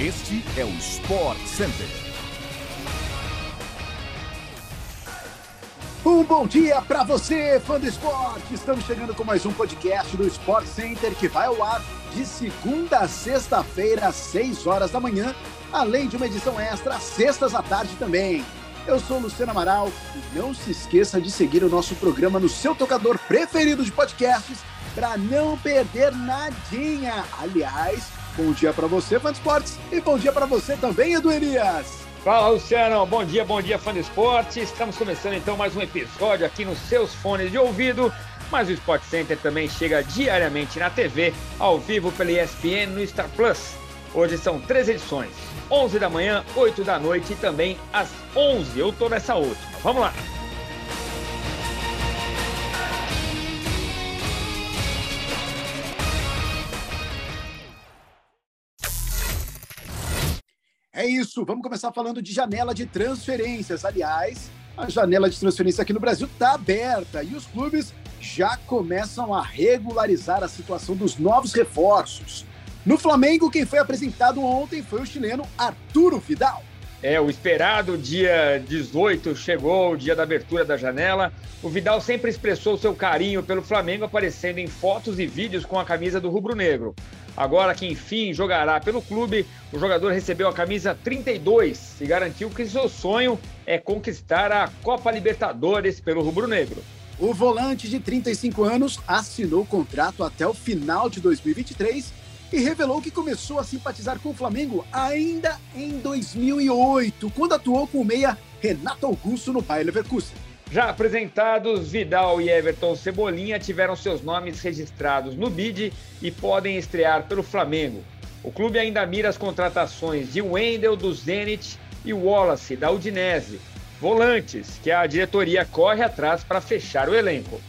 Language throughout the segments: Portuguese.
Este é o Sport Center. Um bom dia para você, fã do esporte! Estamos chegando com mais um podcast do Sport Center que vai ao ar de segunda a sexta-feira, às 6 horas da manhã, além de uma edição extra às sextas à tarde também. Eu sou Luciano Amaral e não se esqueça de seguir o nosso programa no seu tocador preferido de podcasts para não perder nadinha. Aliás, bom dia para você, fã de esportes, e bom dia para você também, Edu Elias. Fala, Luciano. Bom dia, bom dia, fã de esporte. Estamos começando então mais um episódio aqui nos seus fones de ouvido. Mas o Sport Center também chega diariamente na TV, ao vivo pela ESPN no Star Plus. Hoje são três edições: 11 da manhã, 8 da noite e também às 11. Eu tô nessa última. Vamos lá. É isso, vamos começar falando de janela de transferências. Aliás, a janela de transferência aqui no Brasil está aberta e os clubes já começam a regularizar a situação dos novos reforços. No Flamengo, quem foi apresentado ontem foi o chileno Arturo Vidal. É, o esperado dia 18 chegou, o dia da abertura da janela. O Vidal sempre expressou seu carinho pelo Flamengo, aparecendo em fotos e vídeos com a camisa do rubro-negro. Agora que enfim jogará pelo clube, o jogador recebeu a camisa 32 e garantiu que seu sonho é conquistar a Copa Libertadores pelo rubro-negro. O volante de 35 anos assinou o contrato até o final de 2023 e revelou que começou a simpatizar com o Flamengo ainda em 2008, quando atuou com o meia Renato Augusto no Bayer Leverkusen. Já apresentados, Vidal e Everton Cebolinha tiveram seus nomes registrados no BID e podem estrear pelo Flamengo. O clube ainda mira as contratações de Wendel do Zenit e Wallace da Udinese, volantes que a diretoria corre atrás para fechar o elenco.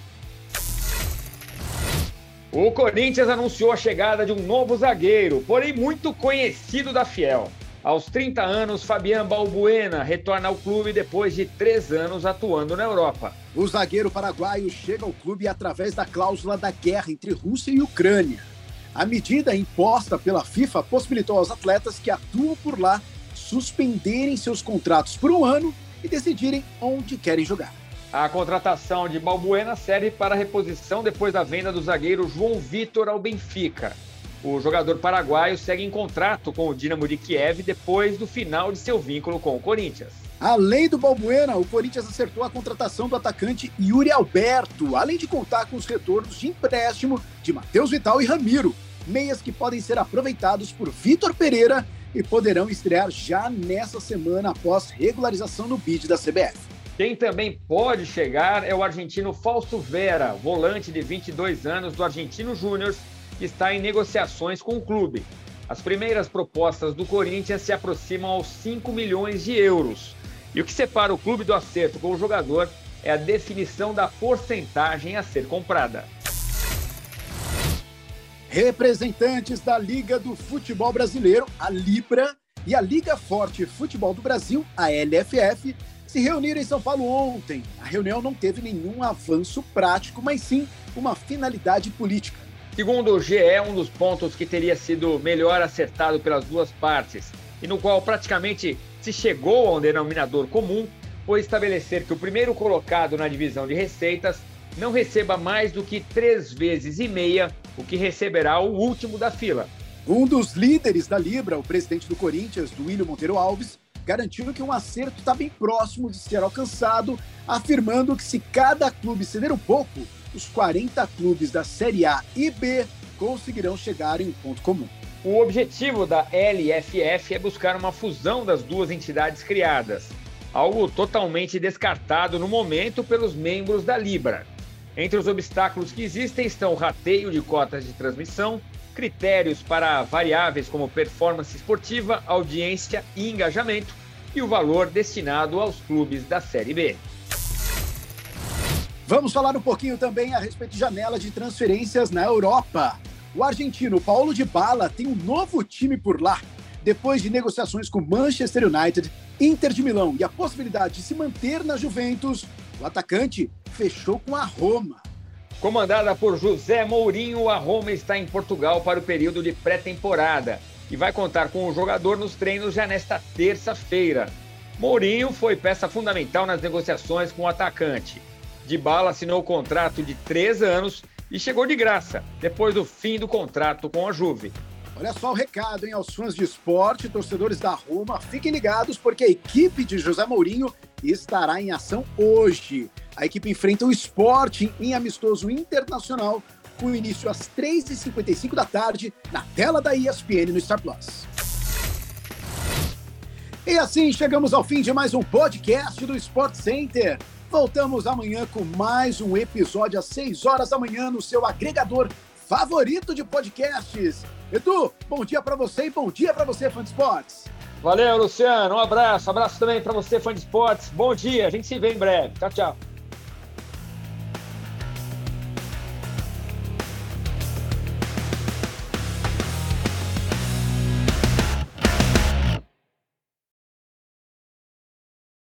O Corinthians anunciou a chegada de um novo zagueiro, porém muito conhecido da Fiel. Aos 30 anos, Fabian Balbuena retorna ao clube depois de três anos atuando na Europa. O zagueiro paraguaio chega ao clube através da cláusula da guerra entre Rússia e Ucrânia. A medida imposta pela FIFA possibilitou aos atletas que atuam por lá suspenderem seus contratos por um ano e decidirem onde querem jogar. A contratação de Balbuena serve para a reposição depois da venda do zagueiro João Vitor ao Benfica. O jogador paraguaio segue em contrato com o Dinamo de Kiev depois do final de seu vínculo com o Corinthians. Além do Balbuena, o Corinthians acertou a contratação do atacante Yuri Alberto, além de contar com os retornos de empréstimo de Matheus Vital e Ramiro, meias que podem ser aproveitados por Vitor Pereira e poderão estrear já nessa semana após regularização no bid da CBF. Quem também pode chegar é o argentino Fausto Vera, volante de 22 anos do Argentino Júnior, que está em negociações com o clube. As primeiras propostas do Corinthians se aproximam aos 5 milhões de euros. E o que separa o clube do acerto com o jogador é a definição da porcentagem a ser comprada. Representantes da Liga do Futebol Brasileiro, a Libra, e a Liga Forte Futebol do Brasil, a LFF, se reuniram em São Paulo ontem. A reunião não teve nenhum avanço prático, mas sim uma finalidade política. Segundo o GE, um dos pontos que teria sido melhor acertado pelas duas partes e no qual praticamente se chegou a um denominador comum foi estabelecer que o primeiro colocado na divisão de receitas não receba mais do que três vezes e meia o que receberá o último da fila. Um dos líderes da Libra, o presidente do Corinthians, Duílio Monteiro Alves, garantiu que um acerto está bem próximo de ser alcançado, afirmando que se cada clube ceder um pouco, os 40 clubes da Série A e B conseguirão chegar em um ponto comum. O objetivo da LFF é buscar uma fusão das duas entidades criadas, algo totalmente descartado no momento pelos membros da Libra. Entre os obstáculos que existem estão o rateio de cotas de transmissão, critérios para variáveis como performance esportiva, audiência e engajamento, e o valor destinado aos clubes da Série B. Vamos falar um pouquinho também a respeito de janela de transferências na Europa. O argentino Paulo de Bala tem um novo time por lá. Depois de negociações com Manchester United, Inter de Milão e a possibilidade de se manter na Juventus, o atacante fechou com a Roma. Comandada por José Mourinho, a Roma está em Portugal para o período de pré-temporada. e vai contar com o jogador nos treinos já nesta terça-feira. Mourinho foi peça fundamental nas negociações com o atacante. De bala assinou o contrato de três anos e chegou de graça, depois do fim do contrato com a Juve. Olha só o recado, hein, aos fãs de esporte, torcedores da Roma, fiquem ligados porque a equipe de José Mourinho estará em ação hoje. A equipe enfrenta o esporte em amistoso internacional, com início às 3h55 da tarde, na tela da ESPN no Star Plus. E assim chegamos ao fim de mais um podcast do Sport Center. Voltamos amanhã com mais um episódio às 6 horas da manhã no seu agregador favorito de podcasts. Edu, bom dia para você e bom dia para você, fã de esportes. Valeu, Luciano. Um abraço. Abraço também para você, fã de esportes. Bom dia. A gente se vê em breve. Tchau, tchau.